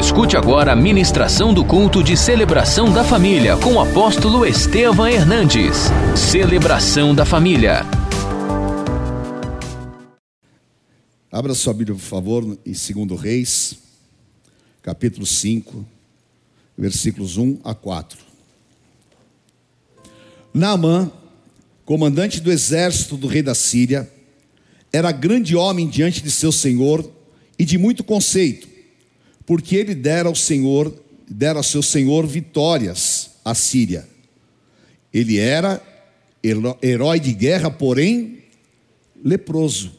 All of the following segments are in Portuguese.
Escute agora a ministração do culto de celebração da família com o apóstolo Estevam Hernandes. Celebração da família. Abra sua Bíblia, por favor, em 2 Reis, capítulo 5, versículos 1 a 4. Naamã, comandante do exército do rei da Síria, era grande homem diante de seu senhor e de muito conceito, porque ele dera ao Senhor, dera ao seu senhor vitórias à Síria. Ele era herói de guerra, porém leproso.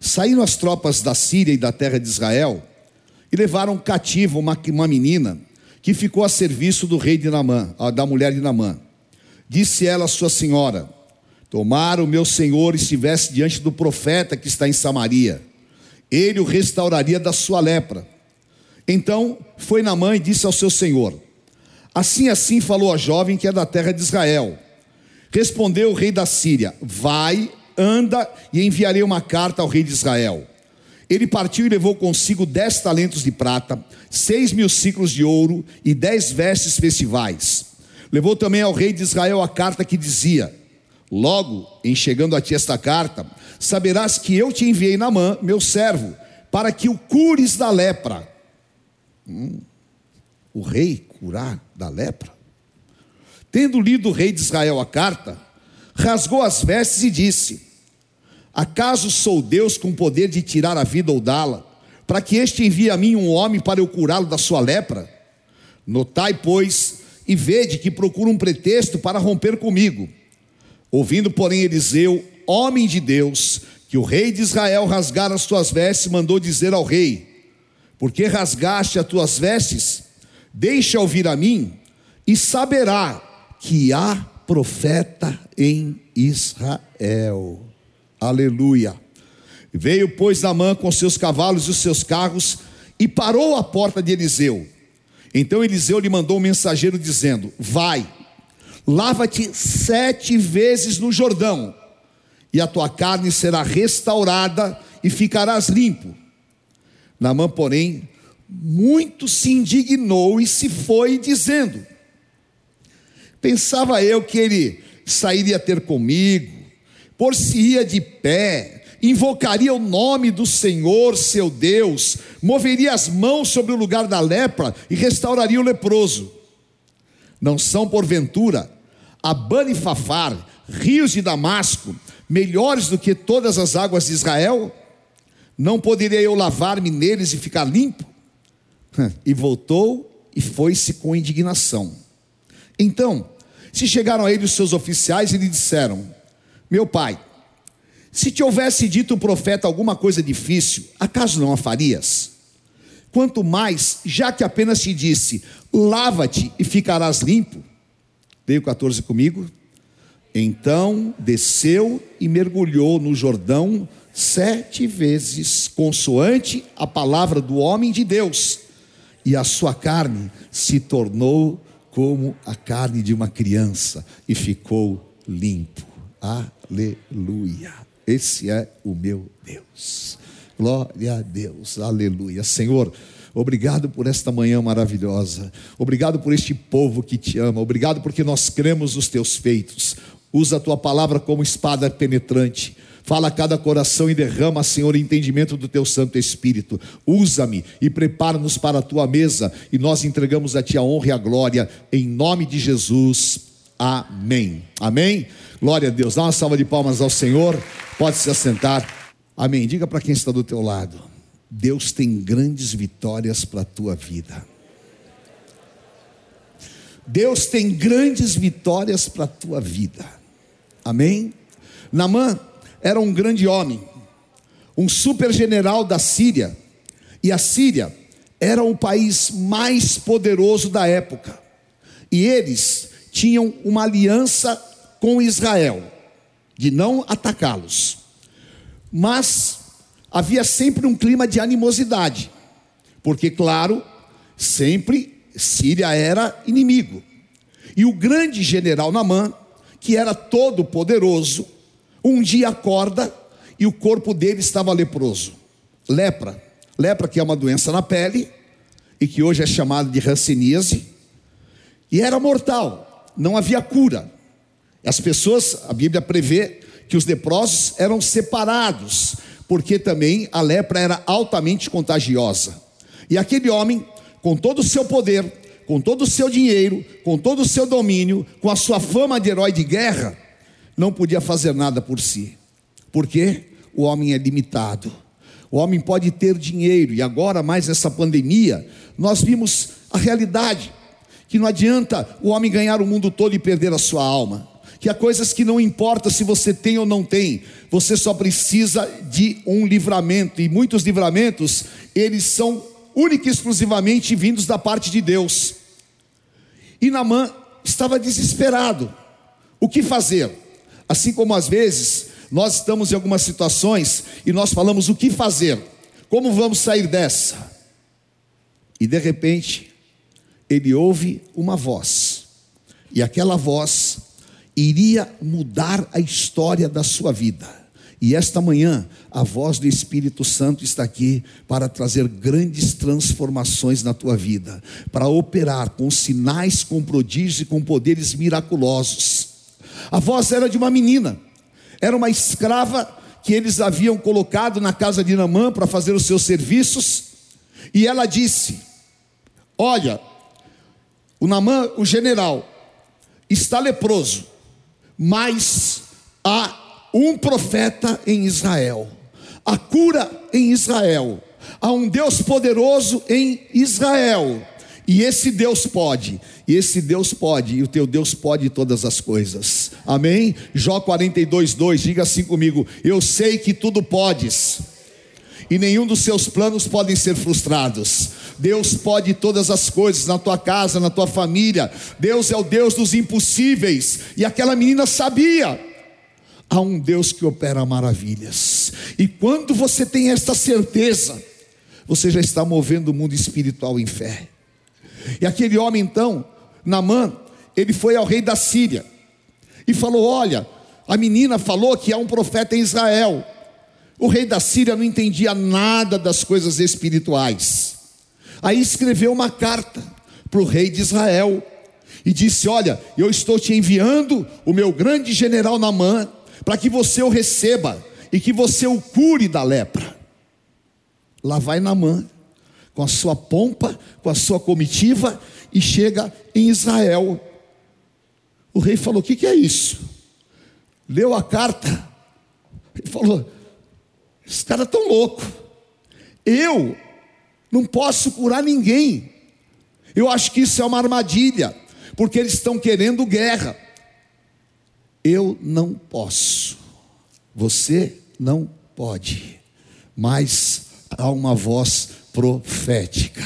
Saíram as tropas da Síria e da terra de Israel e levaram cativo uma, uma menina que ficou a serviço do rei de Namã, da mulher de Namã. Disse ela à sua senhora: Tomara o meu senhor estivesse diante do profeta que está em Samaria, ele o restauraria da sua lepra. Então foi Namã e disse ao seu senhor: Assim assim falou a jovem que é da terra de Israel. Respondeu o rei da Síria: Vai, anda e enviarei uma carta ao rei de Israel. Ele partiu e levou consigo dez talentos de prata, seis mil ciclos de ouro e dez vestes festivais. Levou também ao rei de Israel a carta que dizia: Logo, em chegando a ti esta carta, saberás que eu te enviei Namã, meu servo, para que o cures da lepra. O rei curar da lepra? Tendo lido o rei de Israel a carta, rasgou as vestes e disse: Acaso sou Deus com poder de tirar a vida ou dá-la, para que este envie a mim um homem para eu curá-lo da sua lepra? Notai, pois, e vede que procura um pretexto para romper comigo. Ouvindo, porém, Eliseu, homem de Deus, que o rei de Israel rasgara as suas vestes, mandou dizer ao rei: Porque rasgaste as tuas vestes? Deixa ouvir a mim, e saberá que há profeta em Israel. Aleluia. Veio, pois, Namã com seus cavalos e os seus carros e parou à porta de Eliseu. Então Eliseu lhe mandou um mensageiro dizendo: Vai, lava-te sete vezes no Jordão, e a tua carne será restaurada e ficarás limpo. Namã, porém, muito se indignou e se foi, dizendo: Pensava eu que ele sairia ter comigo, por-se-ia de pé, invocaria o nome do Senhor, seu Deus, moveria as mãos sobre o lugar da lepra e restauraria o leproso. Não são, porventura, Abana e Fafar, rios de Damasco, melhores do que todas as águas de Israel? Não poderia eu lavar-me neles e ficar limpo? E voltou e foi-se com indignação. Então, se chegaram a ele os seus oficiais e lhe disseram: Meu pai, se te houvesse dito o profeta alguma coisa difícil, acaso não a farias? Quanto mais, já que apenas te disse: lava-te e ficarás limpo. Veio 14 comigo. Então desceu e mergulhou no Jordão sete vezes, consoante a palavra do homem de Deus, e a sua carne se tornou como a carne de uma criança e ficou limpo. Aleluia. Esse é o meu Deus. Glória a Deus. Aleluia. Senhor, Obrigado por esta manhã maravilhosa. Obrigado por este povo que te ama. Obrigado porque nós cremos nos teus feitos. Usa a tua palavra como espada penetrante. Fala a cada coração e derrama, Senhor, entendimento do teu Santo Espírito. Usa-me e prepara-nos para a tua mesa, e nós entregamos a ti a honra e a glória, em nome de Jesus. Amém. Amém. Glória a Deus. Dá uma salva de palmas ao Senhor. Pode se assentar. Amém. Diga para quem está do teu lado. Deus tem grandes vitórias para a tua vida. Deus tem grandes vitórias para a tua vida. Amém? Namã era um grande homem, um super general da Síria, e a Síria era o país mais poderoso da época, e eles tinham uma aliança com Israel, de não atacá-los, mas havia sempre um clima de animosidade, porque, claro, sempre Síria era inimigo, e o grande general Namã, que era todo poderoso, um dia acorda e o corpo dele estava leproso. Lepra. Lepra que é uma doença na pele. e que hoje é chamado de ranceníase, e era mortal, não havia cura. As pessoas, a Bíblia prevê que os leprosos eram separados, porque também a lepra era altamente contagiosa. E aquele homem, com todo o seu poder, com todo o seu dinheiro, com todo o seu domínio, com a sua fama de herói de guerra, não podia fazer nada por si. Porque o homem é limitado. O homem pode ter dinheiro, e agora, mais essa pandemia, nós vimos a realidade: que não adianta o homem ganhar o mundo todo e perder a sua alma. Que há coisas que não importa se você tem ou não tem, você só precisa de um livramento, e muitos livramentos, eles são única e exclusivamente vindos da parte de Deus. E Namã estava desesperado. O que fazer? Assim como às vezes nós estamos em algumas situações e nós falamos o que fazer, como vamos sair dessa? E de repente, ele ouve uma voz, e aquela voz iria mudar a história da sua vida. E esta manhã, a voz do Espírito Santo está aqui para trazer grandes transformações na tua vida, para operar com sinais, com prodígios e com poderes miraculosos. A voz era de uma menina. Era uma escrava que eles haviam colocado na casa de Namã para fazer os seus serviços, e ela disse: Olha, o Namã, o general, está leproso, mas há um profeta em Israel, a cura em Israel, há um Deus poderoso em Israel, e esse Deus pode, e esse Deus pode, e o teu Deus pode todas as coisas. Amém? Jó 42, 2, diga assim comigo: Eu sei que tudo podes, e nenhum dos seus planos podem ser frustrados. Deus pode todas as coisas na tua casa, na tua família. Deus é o Deus dos impossíveis. E aquela menina sabia. Há um Deus que opera maravilhas. E quando você tem esta certeza, você já está movendo o mundo espiritual em fé. E aquele homem então, Namã, ele foi ao rei da Síria e falou: Olha, a menina falou que há um profeta em Israel. O rei da Síria não entendia nada das coisas espirituais. Aí escreveu uma carta para o rei de Israel e disse: Olha, eu estou te enviando o meu grande general Namã para que você o receba e que você o cure da lepra. Lá vai Namã com a sua pompa, com a sua comitiva, e chega em Israel. O rei falou: O que, que é isso? Leu a carta e falou: Esse cara é tão louco. Eu não posso curar ninguém. Eu acho que isso é uma armadilha, porque eles estão querendo guerra. Eu não posso. Você não pode. Mas há uma voz profética.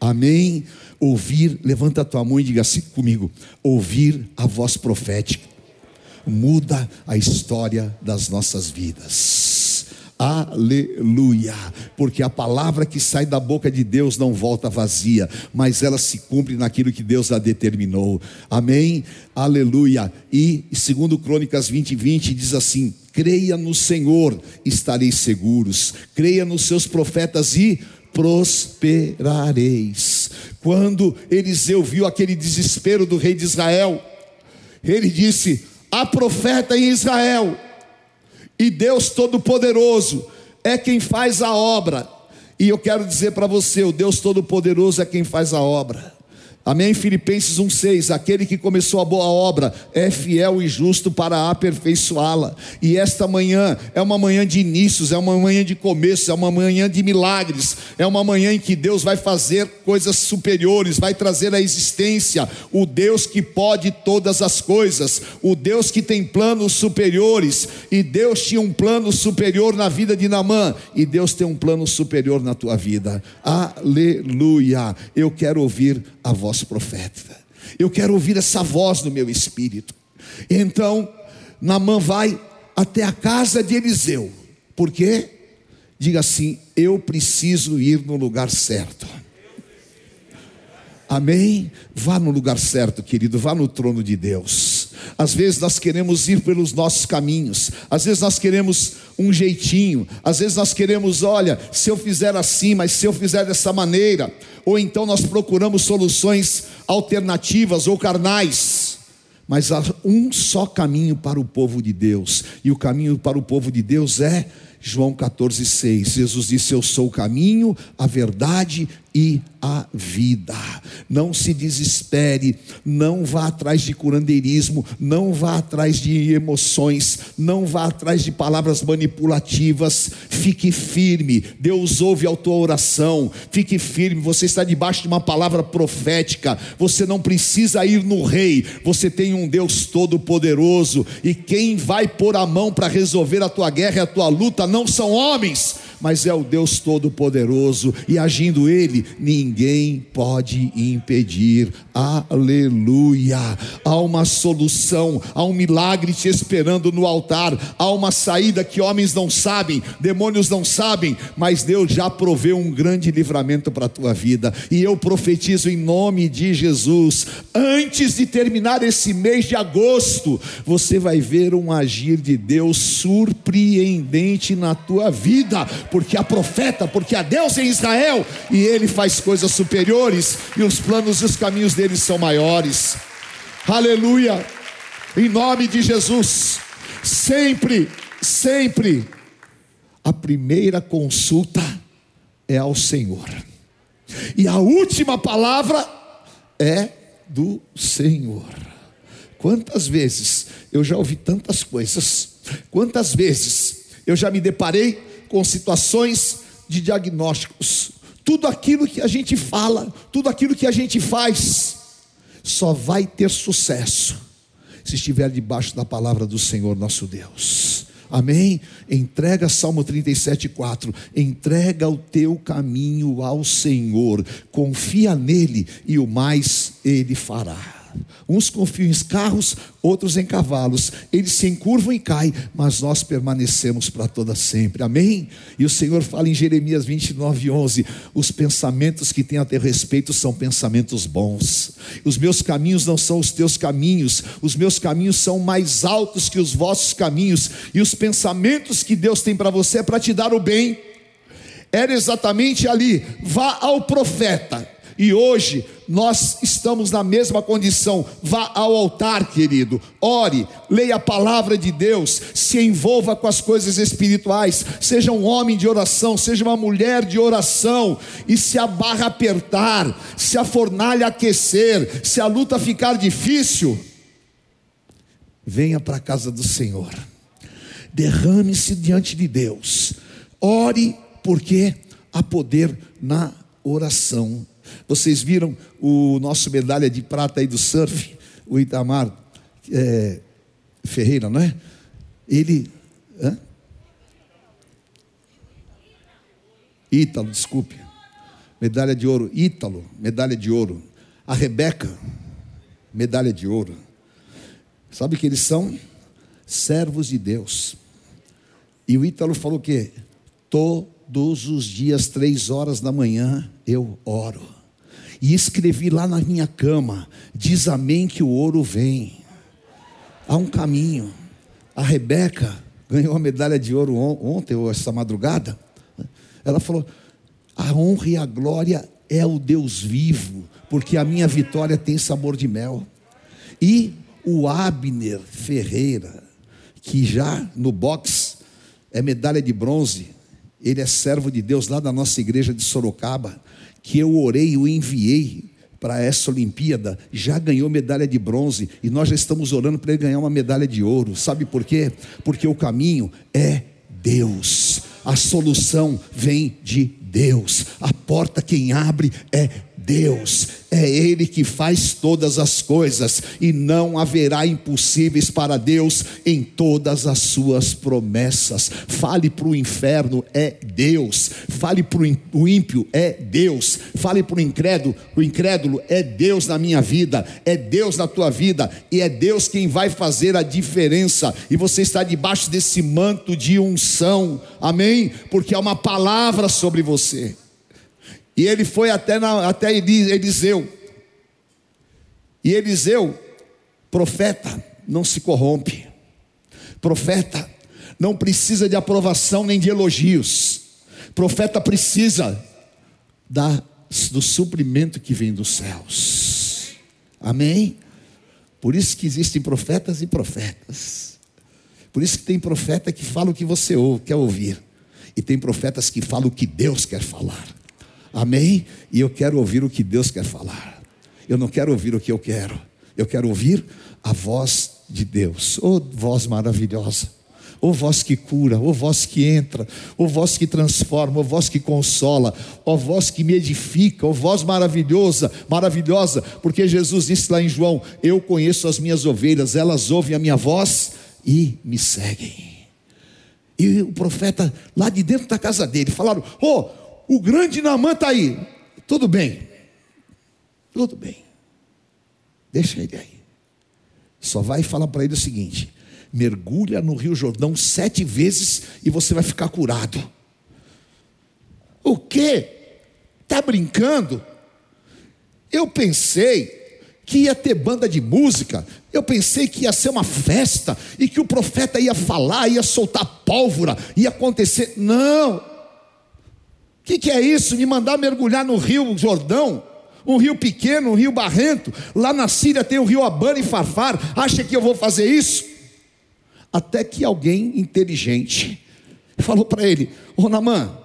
Amém? Ouvir, levanta a tua mão e diga assim comigo: ouvir a voz profética muda a história das nossas vidas. Aleluia, porque a palavra que sai da boca de Deus não volta vazia, mas ela se cumpre naquilo que Deus a determinou. Amém? Aleluia. E segundo Crônicas 20, 20 diz assim: creia no Senhor, estareis seguros, creia nos seus profetas e prosperareis. Quando Eliseu viu aquele desespero do rei de Israel, ele disse: há profeta em Israel, e Deus Todo-Poderoso é quem faz a obra. E eu quero dizer para você: o Deus Todo-Poderoso é quem faz a obra. Amém? Filipenses 1,6: Aquele que começou a boa obra é fiel e justo para aperfeiçoá-la. E esta manhã é uma manhã de inícios, é uma manhã de começo, é uma manhã de milagres, é uma manhã em que Deus vai fazer coisas superiores, vai trazer à existência o Deus que pode todas as coisas, o Deus que tem planos superiores. E Deus tinha um plano superior na vida de Namã, e Deus tem um plano superior na tua vida. Aleluia! Eu quero ouvir a voz profética. Eu quero ouvir essa voz no meu espírito. Então, Namã vai até a casa de Eliseu. Por quê? Diga assim: eu preciso ir no lugar certo. Amém? Vá no lugar certo, querido, vá no trono de Deus. Às vezes nós queremos ir pelos nossos caminhos, às vezes nós queremos um jeitinho, às vezes nós queremos, olha, se eu fizer assim, mas se eu fizer dessa maneira, ou então nós procuramos soluções alternativas ou carnais. Mas há um só caminho para o povo de Deus, e o caminho para o povo de Deus é João 14,6. Jesus disse: Eu sou o caminho, a verdade e a vida. Não se desespere, não vá atrás de curandeirismo, não vá atrás de emoções, não vá atrás de palavras manipulativas. Fique firme. Deus ouve a tua oração. Fique firme. Você está debaixo de uma palavra profética. Você não precisa ir no rei. Você tem um Deus todo-poderoso e quem vai pôr a mão para resolver a tua guerra e a tua luta não são homens mas é o Deus Todo-Poderoso, e agindo Ele, ninguém pode impedir. Aleluia! Há uma solução, há um milagre te esperando no altar, há uma saída que homens não sabem, demônios não sabem, mas Deus já proveu um grande livramento para a tua vida, e eu profetizo em nome de Jesus, antes de terminar esse mês de agosto, você vai ver um agir de Deus surpreendente na tua vida porque há profeta, porque há Deus em Israel, e ele faz coisas superiores, e os planos e os caminhos dele são maiores. Aleluia! Em nome de Jesus, sempre, sempre, a primeira consulta é ao Senhor, e a última palavra é do Senhor. Quantas vezes eu já ouvi tantas coisas, quantas vezes eu já me deparei com situações de diagnósticos. Tudo aquilo que a gente fala, tudo aquilo que a gente faz, só vai ter sucesso se estiver debaixo da palavra do Senhor nosso Deus. Amém? Entrega Salmo 37, 4. Entrega o teu caminho ao Senhor, confia nele e o mais ele fará. Uns confiam em carros, outros em cavalos. Eles se encurvam e caem, mas nós permanecemos para toda sempre. Amém? E o Senhor fala em Jeremias 29, 11: Os pensamentos que têm a teu respeito são pensamentos bons. Os meus caminhos não são os teus caminhos. Os meus caminhos são mais altos que os vossos caminhos. E os pensamentos que Deus tem para você é para te dar o bem. Era exatamente ali. Vá ao profeta e hoje nós estamos na mesma condição. Vá ao altar, querido, ore, leia a palavra de Deus, se envolva com as coisas espirituais, seja um homem de oração, seja uma mulher de oração, e se a barra apertar, se a fornalha aquecer, se a luta ficar difícil, venha para a casa do Senhor, derrame-se diante de Deus, ore, porque há poder na oração vocês viram o nosso medalha de prata aí do surf, o Itamar é, Ferreira, não é? Ele. Hã? Ítalo, desculpe. Medalha de ouro. Ítalo, medalha de ouro. A Rebeca, medalha de ouro. Sabe que eles são servos de Deus. E o Ítalo falou que todos os dias, três horas da manhã, eu oro e escrevi lá na minha cama: diz amém que o ouro vem. Há um caminho. A Rebeca ganhou a medalha de ouro ontem ou essa madrugada. Ela falou: a honra e a glória é o Deus vivo, porque a minha vitória tem sabor de mel. E o Abner Ferreira, que já no box é medalha de bronze, ele é servo de Deus lá da nossa igreja de Sorocaba que eu orei o enviei para essa Olimpíada, já ganhou medalha de bronze e nós já estamos orando para ele ganhar uma medalha de ouro. Sabe por quê? Porque o caminho é Deus. A solução vem de Deus. A porta quem abre é Deus, é Ele que faz todas as coisas, e não haverá impossíveis para Deus em todas as suas promessas. Fale para o inferno, é Deus. Fale para o ímpio, é Deus. Fale para o incrédulo, o incrédulo é Deus na minha vida, é Deus na tua vida, e é Deus quem vai fazer a diferença. E você está debaixo desse manto de unção, amém? Porque é uma palavra sobre você. E ele foi até, na, até Eliseu. E Eliseu, profeta, não se corrompe. Profeta não precisa de aprovação nem de elogios. Profeta precisa da, do suprimento que vem dos céus. Amém? Por isso que existem profetas e profetas. Por isso que tem profeta que fala o que você quer ouvir. E tem profetas que falam o que Deus quer falar. Amém? E eu quero ouvir o que Deus quer falar. Eu não quero ouvir o que eu quero. Eu quero ouvir a voz de Deus. Oh, voz maravilhosa. Oh voz que cura, oh voz que entra, oh voz que transforma, oh voz que consola, oh voz que me edifica, oh voz maravilhosa, maravilhosa, porque Jesus disse lá em João: Eu conheço as minhas ovelhas, elas ouvem a minha voz e me seguem. E o profeta lá de dentro da casa dele falaram: Oh, o grande Namã está aí. Tudo bem, tudo bem, deixa ele aí. Só vai falar para ele o seguinte: mergulha no Rio Jordão sete vezes e você vai ficar curado. O que? Está brincando? Eu pensei que ia ter banda de música, eu pensei que ia ser uma festa e que o profeta ia falar, ia soltar pólvora, ia acontecer. Não! O que, que é isso? Me mandar mergulhar no Rio Jordão? um rio pequeno, um rio barrento. Lá na Síria tem o rio Abana e Farfar. Acha que eu vou fazer isso? Até que alguém inteligente falou para ele: Ô Namã,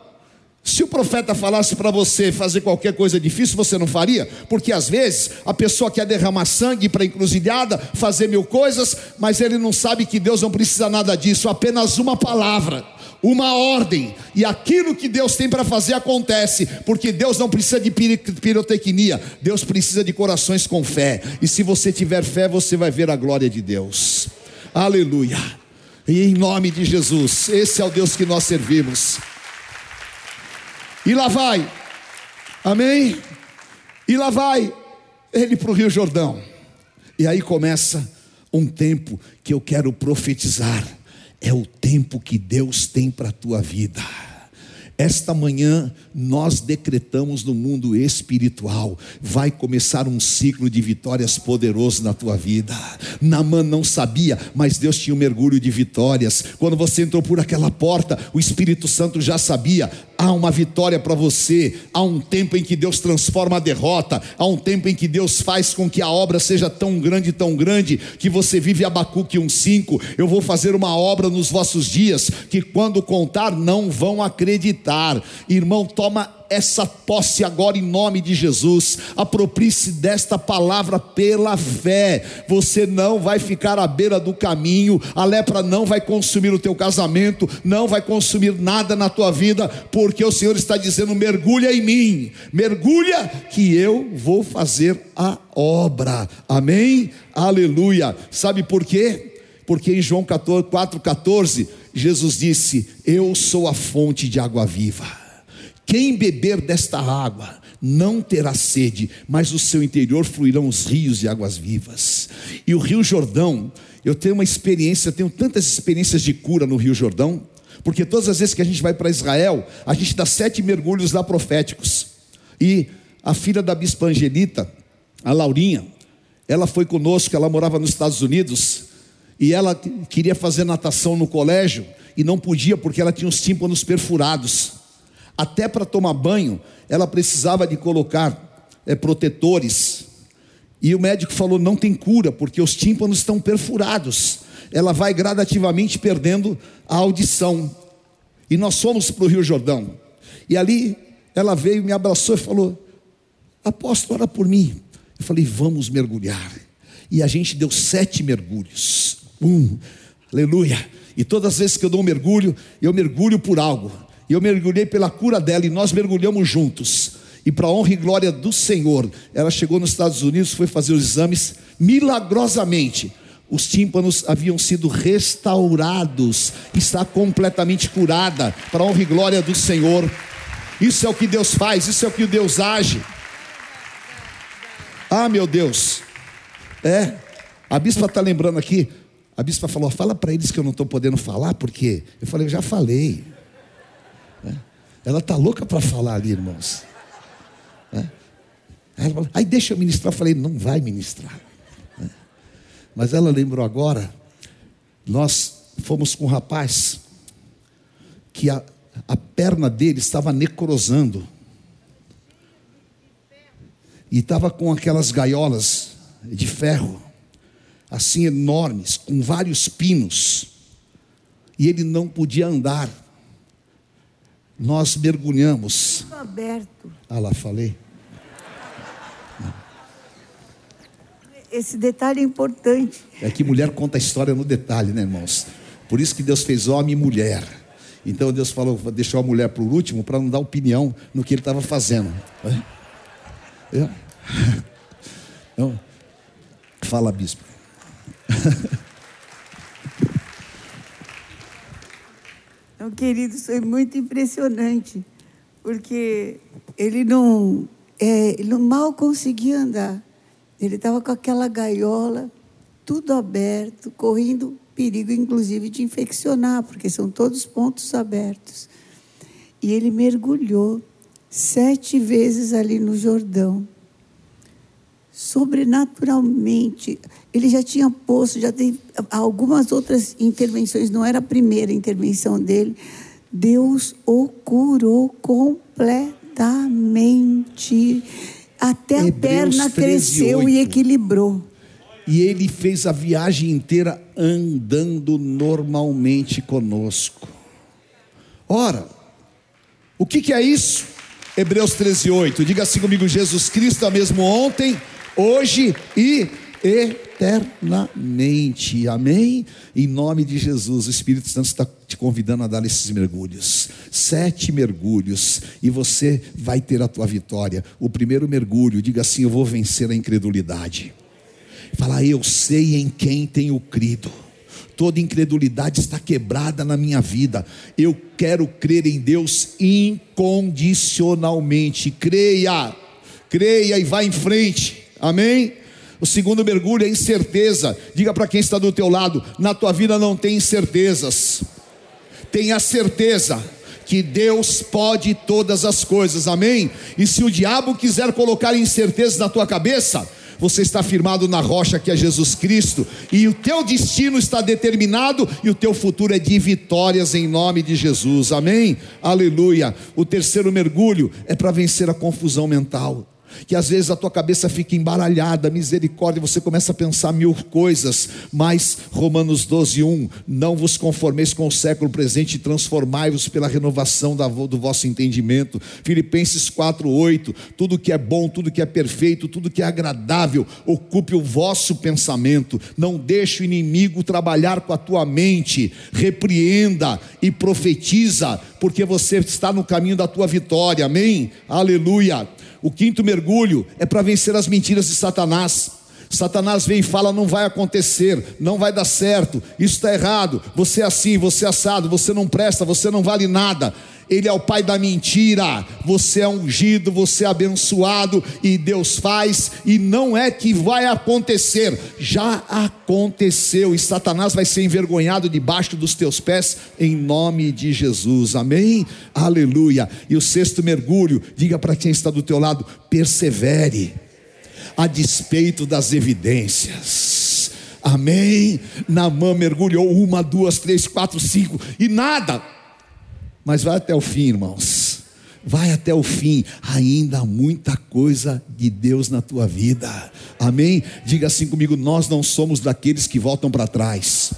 se o profeta falasse para você fazer qualquer coisa difícil, você não faria? Porque às vezes a pessoa quer derramar sangue para encruzilhada, fazer mil coisas, mas ele não sabe que Deus não precisa nada disso, apenas uma palavra, uma ordem, e aquilo que Deus tem para fazer acontece, porque Deus não precisa de pirotecnia, Deus precisa de corações com fé, e se você tiver fé, você vai ver a glória de Deus. Aleluia. E em nome de Jesus, esse é o Deus que nós servimos. E lá vai, amém? E lá vai ele para o Rio Jordão. E aí começa um tempo que eu quero profetizar. É o tempo que Deus tem para a tua vida. Esta manhã nós decretamos no mundo espiritual, vai começar um ciclo de vitórias poderoso na tua vida. Namã não sabia, mas Deus tinha um mergulho de vitórias. Quando você entrou por aquela porta, o Espírito Santo já sabia, há uma vitória para você. Há um tempo em que Deus transforma a derrota, há um tempo em que Deus faz com que a obra seja tão grande, tão grande, que você vive Abacuque 1:5. Eu vou fazer uma obra nos vossos dias que quando contar não vão acreditar. Irmão, toma essa posse agora em nome de Jesus. Aproprie-se desta palavra pela fé. Você não vai ficar à beira do caminho. A lepra não vai consumir o teu casamento, não vai consumir nada na tua vida, porque o Senhor está dizendo: mergulha em mim, mergulha que eu vou fazer a obra. Amém? Aleluia. Sabe por quê? Porque em João 4,14, Jesus disse: Eu sou a fonte de água viva. Quem beber desta água não terá sede, mas do seu interior fluirão os rios de águas vivas. E o Rio Jordão, eu tenho uma experiência, tenho tantas experiências de cura no Rio Jordão, porque todas as vezes que a gente vai para Israel, a gente dá sete mergulhos lá proféticos. E a filha da bispa Angelita, a Laurinha, ela foi conosco, ela morava nos Estados Unidos, e ela queria fazer natação no colégio, e não podia porque ela tinha os tímpanos perfurados até para tomar banho, ela precisava de colocar é, protetores. E o médico falou: não tem cura, porque os tímpanos estão perfurados. Ela vai gradativamente perdendo a audição. E nós fomos para o Rio Jordão. E ali ela veio, me abraçou e falou: Apóstolo, ora por mim. Eu falei: Vamos mergulhar. E a gente deu sete mergulhos. Um, aleluia. E todas as vezes que eu dou um mergulho, eu mergulho por algo e eu mergulhei pela cura dela e nós mergulhamos juntos. E para honra e glória do Senhor, ela chegou nos Estados Unidos, foi fazer os exames milagrosamente. Os tímpanos haviam sido restaurados, está completamente curada, para honra e glória do Senhor. Isso é o que Deus faz, isso é o que Deus age. Ah, meu Deus, é, a bispa está lembrando aqui, a bispa falou: fala para eles que eu não estou podendo falar, porque eu falei, já falei. Ela está louca para falar ali, irmãos. Aí, falou, aí deixa eu ministrar. Eu falei, não vai ministrar. Mas ela lembrou agora, nós fomos com um rapaz que a, a perna dele estava necrosando. E estava com aquelas gaiolas de ferro, assim enormes, com vários pinos. E ele não podia andar. Nós mergulhamos. aberto. Ah lá, falei. Esse detalhe é importante. É que mulher conta a história no detalhe, né, irmãos? Por isso que Deus fez homem e mulher. Então Deus falou, deixou a mulher para o último para não dar opinião no que ele estava fazendo. É? Então, fala, bispo. Então, querido, foi muito impressionante, porque ele não, é, ele mal conseguia andar. Ele estava com aquela gaiola, tudo aberto, correndo perigo, inclusive, de infeccionar, porque são todos pontos abertos. E ele mergulhou sete vezes ali no Jordão. Sobrenaturalmente, ele já tinha posto, já tem algumas outras intervenções, não era a primeira intervenção dele. Deus o curou completamente. Até Hebreus a perna 13, cresceu 8. e equilibrou. E ele fez a viagem inteira andando normalmente conosco. Ora, o que, que é isso? Hebreus 13, 8. Diga assim comigo: Jesus Cristo é mesmo ontem, hoje e eternamente. Amém? Em nome de Jesus, o Espírito Santo está te convidando a dar esses mergulhos. Sete mergulhos. E você vai ter a tua vitória. O primeiro mergulho, diga assim: Eu vou vencer a incredulidade. Fala, eu sei em quem tenho crido. Toda incredulidade está quebrada na minha vida. Eu quero crer em Deus incondicionalmente. Creia, creia e vá em frente. Amém? O segundo mergulho é incerteza. Diga para quem está do teu lado: na tua vida não tem incertezas. Tenha certeza que Deus pode todas as coisas. Amém? E se o diabo quiser colocar incertezas na tua cabeça, você está firmado na rocha que é Jesus Cristo, e o teu destino está determinado, e o teu futuro é de vitórias em nome de Jesus, amém? Aleluia. O terceiro mergulho é para vencer a confusão mental que às vezes a tua cabeça fica embaralhada, misericórdia, você começa a pensar mil coisas, mas Romanos 12, 1, não vos conformeis com o século presente, transformai-vos pela renovação do vosso entendimento, Filipenses 4, 8, tudo que é bom, tudo que é perfeito, tudo que é agradável, ocupe o vosso pensamento, não deixe o inimigo trabalhar com a tua mente, repreenda e profetiza, porque você está no caminho da tua vitória, amém? Aleluia. O quinto mergulho é para vencer as mentiras de Satanás. Satanás vem e fala: não vai acontecer, não vai dar certo, isso está errado, você é assim, você é assado, você não presta, você não vale nada. Ele é o pai da mentira. Você é ungido, você é abençoado e Deus faz, e não é que vai acontecer, já aconteceu, e Satanás vai ser envergonhado debaixo dos teus pés, em nome de Jesus, amém? Aleluia. E o sexto mergulho, diga para quem está do teu lado: persevere a despeito das evidências. Amém? Namã mergulhou uma, duas, três, quatro, cinco e nada. Mas vai até o fim, irmãos. Vai até o fim. Ainda há muita coisa de Deus na tua vida. Amém? Diga assim comigo: nós não somos daqueles que voltam para trás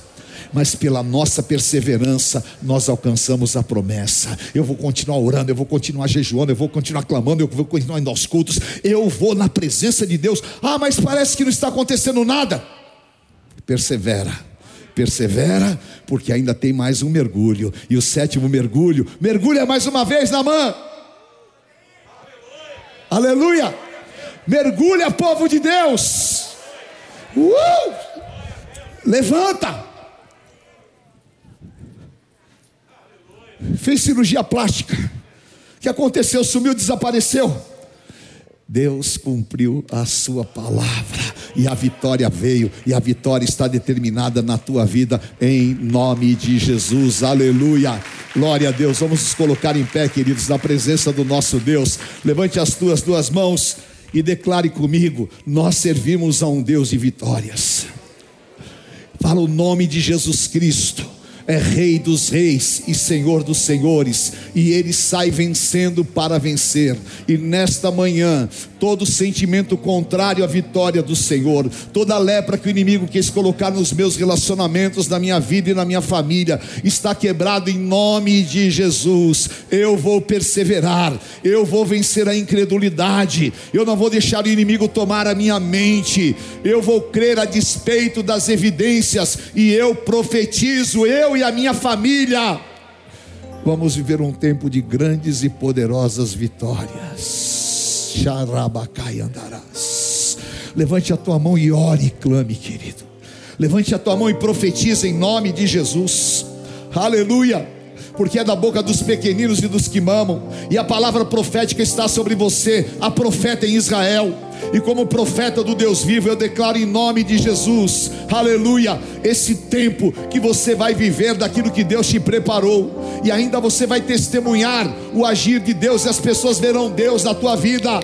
mas pela nossa perseverança nós alcançamos a promessa. Eu vou continuar orando, eu vou continuar jejuando, eu vou continuar clamando, eu vou continuar indo aos cultos, eu vou na presença de Deus. Ah, mas parece que não está acontecendo nada. Persevera, persevera, porque ainda tem mais um mergulho. E o sétimo mergulho, mergulha mais uma vez na mão. Aleluia! Aleluia. Mergulha, povo de Deus. Uh! Levanta. fez cirurgia plástica. O que aconteceu? Sumiu, desapareceu. Deus cumpriu a sua palavra e a vitória veio, e a vitória está determinada na tua vida, em nome de Jesus, aleluia. Glória a Deus, vamos nos colocar em pé, queridos, na presença do nosso Deus. Levante as tuas duas mãos e declare comigo: nós servimos a um Deus de vitórias. Fala o nome de Jesus Cristo é Rei dos Reis e Senhor dos Senhores, e ele sai vencendo para vencer. E nesta manhã, todo sentimento contrário à vitória do Senhor, toda lepra que o inimigo quis colocar nos meus relacionamentos, na minha vida e na minha família, está quebrado em nome de Jesus. Eu vou perseverar, eu vou vencer a incredulidade, eu não vou deixar o inimigo tomar a minha mente, eu vou crer a despeito das evidências, e eu profetizo, eu e a minha família, vamos viver um tempo de grandes e poderosas vitórias. Xarabacai andarás. Levante a tua mão e ore e clame, querido. Levante a tua mão e profetize em nome de Jesus. Aleluia porque é da boca dos pequeninos e dos que mamam, e a palavra profética está sobre você, a profeta em Israel. E como profeta do Deus vivo, eu declaro em nome de Jesus, aleluia, esse tempo que você vai viver daquilo que Deus te preparou, e ainda você vai testemunhar o agir de Deus, e as pessoas verão Deus na tua vida.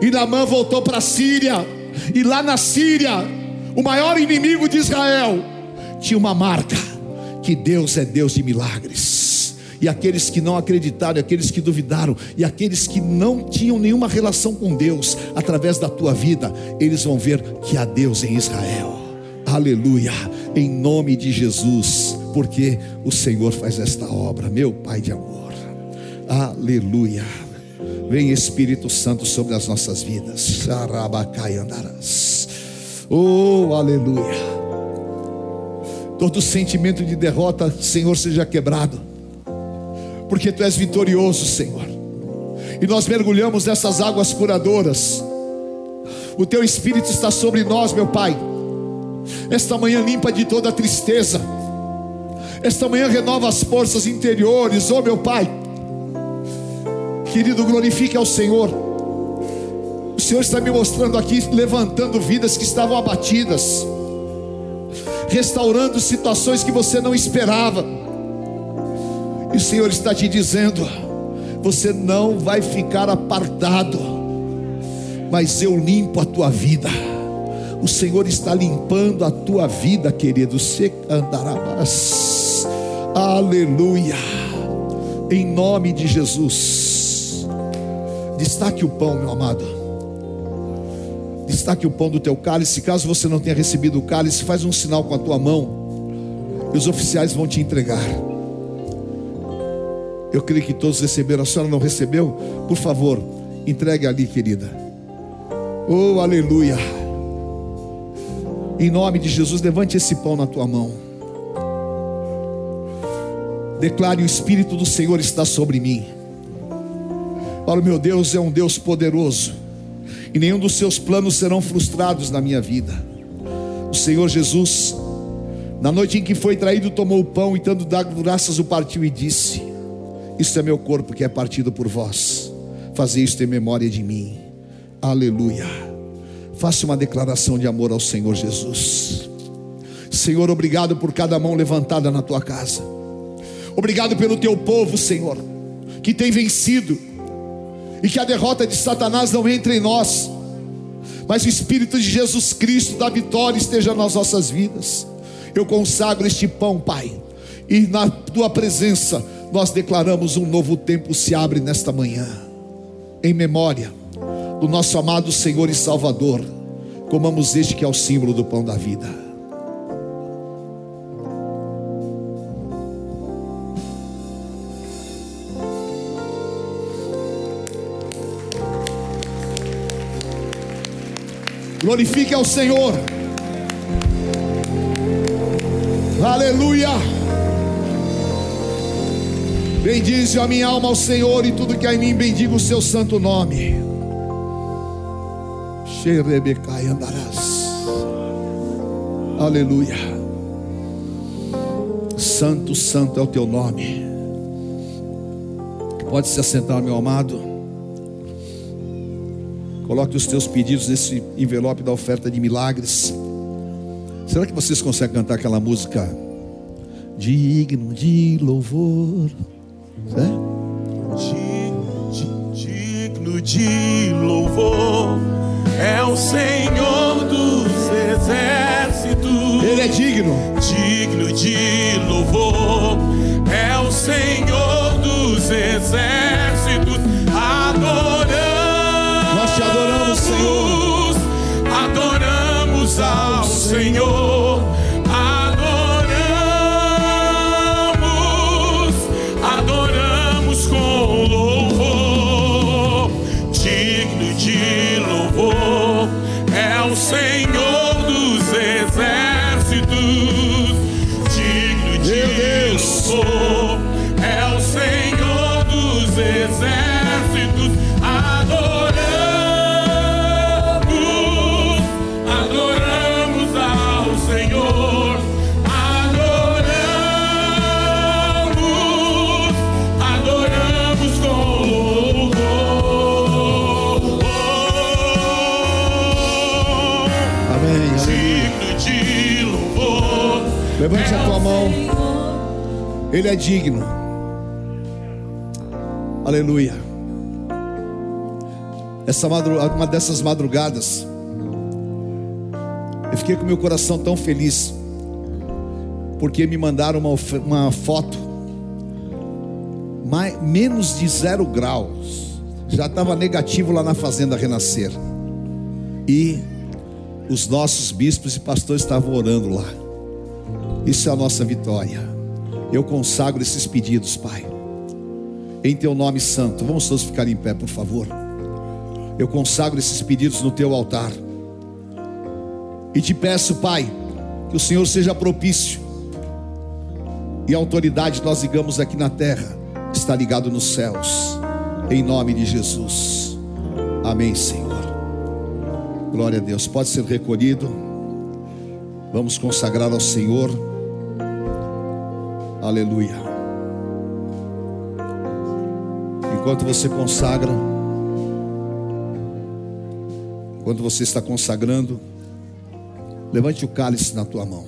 E Namã voltou para a Síria, e lá na Síria, o maior inimigo de Israel tinha uma marca: que Deus é Deus de milagres e aqueles que não acreditaram, aqueles que duvidaram, e aqueles que não tinham nenhuma relação com Deus, através da tua vida, eles vão ver que há Deus em Israel. Aleluia, em nome de Jesus, porque o Senhor faz esta obra, meu Pai de amor. Aleluia. Vem Espírito Santo sobre as nossas vidas. andarás. Oh, aleluia. Todo sentimento de derrota, Senhor, seja quebrado porque tu és vitorioso, Senhor. E nós mergulhamos nessas águas curadoras. O teu espírito está sobre nós, meu Pai. Esta manhã limpa de toda tristeza. Esta manhã renova as forças interiores, oh meu Pai. Querido, glorifique ao Senhor. O Senhor está me mostrando aqui, levantando vidas que estavam abatidas, restaurando situações que você não esperava e o Senhor está te dizendo: você não vai ficar apartado, mas eu limpo a tua vida. O Senhor está limpando a tua vida, querido. Se andarás. Aleluia. Em nome de Jesus. Destaque o pão, meu amado. Destaque o pão do teu cálice. Caso você não tenha recebido o cálice, faz um sinal com a tua mão. E os oficiais vão te entregar. Eu creio que todos receberam. A senhora não recebeu? Por favor, entregue ali, querida. Oh, aleluia. Em nome de Jesus, levante esse pão na tua mão. Declare: O Espírito do Senhor está sobre mim. Para o meu Deus é um Deus poderoso, e nenhum dos seus planos serão frustrados na minha vida. O Senhor Jesus, na noite em que foi traído, tomou o pão e, dando graças, o partiu e disse: isso é meu corpo que é partido por vós. Fazer isto em memória de mim. Aleluia. Faça uma declaração de amor ao Senhor Jesus. Senhor, obrigado por cada mão levantada na tua casa. Obrigado pelo teu povo, Senhor, que tem vencido e que a derrota de Satanás não entre em nós, mas o Espírito de Jesus Cristo da vitória esteja nas nossas vidas. Eu consagro este pão, Pai, e na tua presença nós declaramos um novo tempo se abre nesta manhã, em memória do nosso amado Senhor e Salvador. Comamos este que é o símbolo do pão da vida. Glorifique ao Senhor. Aleluia. Bendize a minha alma ao Senhor e tudo que há em mim, bendiga o seu santo nome. Xerebecai andarás. Aleluia. Santo, santo é o teu nome. Pode se assentar, meu amado. Coloque os teus pedidos nesse envelope da oferta de milagres. Será que vocês conseguem cantar aquela música? Digno de louvor. Digno de louvor é o Senhor dos exércitos. Ele é digno. digno. digno de louvor, é o Senhor dos exércitos, adoramos. Nós te adoramos, Senhor. Adoramos ao Senhor. Ele é digno. Aleluia. Essa madru... uma dessas madrugadas, eu fiquei com meu coração tão feliz, porque me mandaram uma, uma foto, mais... menos de zero graus, já estava negativo lá na Fazenda Renascer, e os nossos bispos e pastores estavam orando lá. Isso é a nossa vitória. Eu consagro esses pedidos, Pai. Em teu nome santo. Vamos todos ficar em pé, por favor. Eu consagro esses pedidos no teu altar. E te peço, Pai, que o Senhor seja propício. E a autoridade nós ligamos aqui na terra está ligado nos céus. Em nome de Jesus. Amém, Senhor. Glória a Deus. Pode ser recolhido. Vamos consagrar ao Senhor. Aleluia. Enquanto você consagra, enquanto você está consagrando, levante o cálice na tua mão.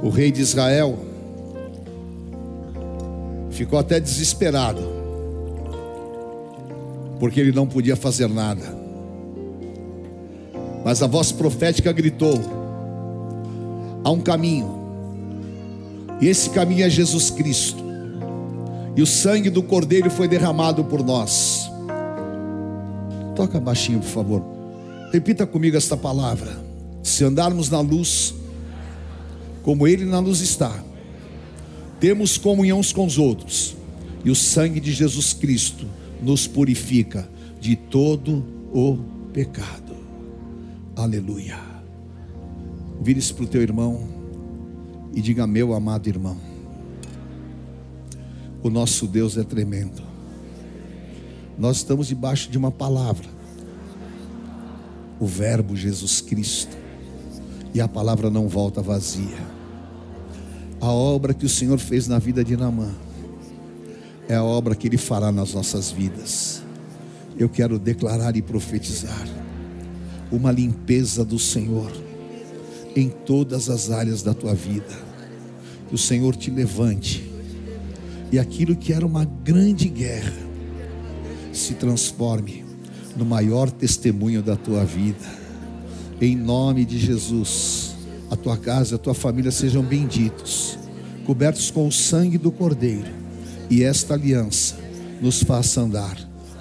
O rei de Israel ficou até desesperado, porque ele não podia fazer nada. Mas a voz profética gritou: há um caminho, e esse caminho é Jesus Cristo, e o sangue do Cordeiro foi derramado por nós. Toca baixinho, por favor. Repita comigo esta palavra: se andarmos na luz, como Ele na luz está, temos comunhão uns com os outros, e o sangue de Jesus Cristo nos purifica de todo o pecado. Aleluia. Vire-se para o teu irmão e diga: Meu amado irmão, o nosso Deus é tremendo. Nós estamos debaixo de uma palavra, o Verbo Jesus Cristo, e a palavra não volta vazia. A obra que o Senhor fez na vida de Naamã é a obra que Ele fará nas nossas vidas. Eu quero declarar e profetizar uma limpeza do Senhor em todas as áreas da tua vida. Que o Senhor te levante e aquilo que era uma grande guerra se transforme no maior testemunho da tua vida. Em nome de Jesus, a tua casa a tua família sejam benditos, cobertos com o sangue do Cordeiro, e esta aliança nos faça andar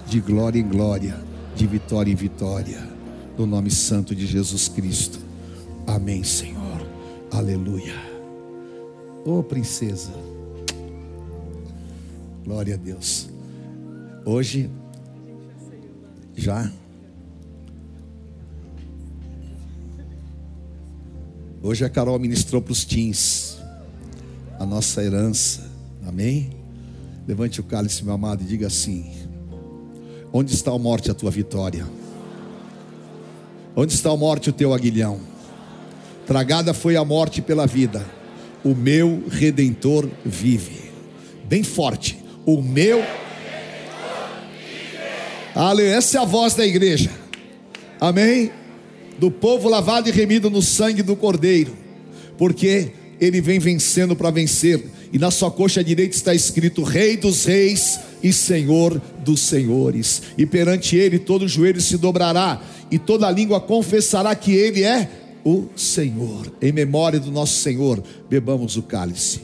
de glória em glória, de vitória em vitória, no nome santo de Jesus Cristo. Amém, Senhor. Aleluia. Ô princesa. Glória a Deus. Hoje já Hoje a Carol ministrou para os teens a nossa herança. Amém? Levante o cálice, meu amado, e diga assim: Onde está a morte, a tua vitória? Onde está a morte, o teu aguilhão? Tragada foi a morte pela vida. O meu redentor vive. Bem forte. O meu Aleluia. Essa é a voz da igreja. Amém? Do povo lavado e remido no sangue do Cordeiro. Porque ele vem vencendo para vencer. E na sua coxa direita está escrito: Rei dos Reis e Senhor dos Senhores. E perante ele todo joelho se dobrará e toda língua confessará que Ele é o Senhor. Em memória do nosso Senhor, bebamos o cálice.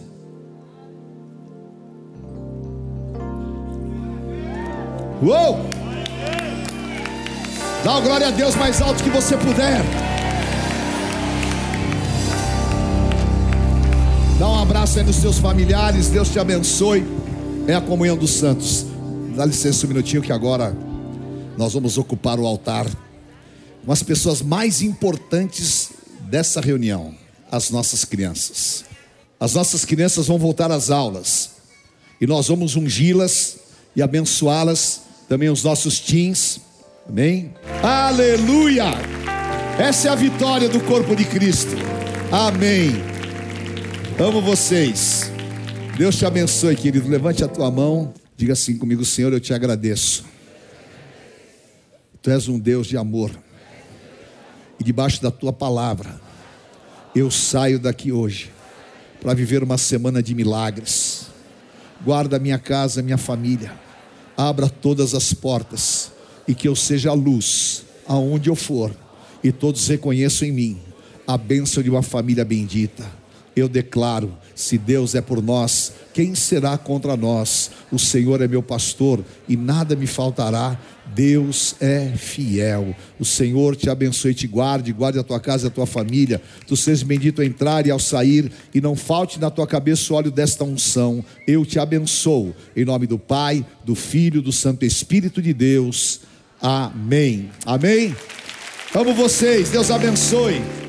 Uou! Dá uma glória a Deus mais alto que você puder. Dá um abraço aí nos seus familiares, Deus te abençoe. É a comunhão dos santos. Dá licença um minutinho que agora nós vamos ocupar o altar com as pessoas mais importantes dessa reunião, as nossas crianças. As nossas crianças vão voltar às aulas e nós vamos ungí-las e abençoá-las, também os nossos teens. Amém? Aleluia! Essa é a vitória do corpo de Cristo. Amém. Amo vocês. Deus te abençoe, querido. Levante a tua mão. Diga assim comigo, Senhor, eu te agradeço. Tu és um Deus de amor. E debaixo da tua palavra, eu saio daqui hoje para viver uma semana de milagres. Guarda minha casa, minha família. Abra todas as portas e que eu seja a luz aonde eu for e todos reconheçam em mim a bênção de uma família bendita. Eu declaro: se Deus é por nós, quem será contra nós? O Senhor é meu pastor e nada me faltará. Deus é fiel. O Senhor te abençoe e te guarde, guarde a tua casa e a tua família. Tu sejas bendito ao entrar e ao sair, e não falte na tua cabeça o óleo desta unção. Eu te abençoo, em nome do Pai, do Filho, do Santo Espírito de Deus. Amém. Amém. Amo vocês. Deus abençoe.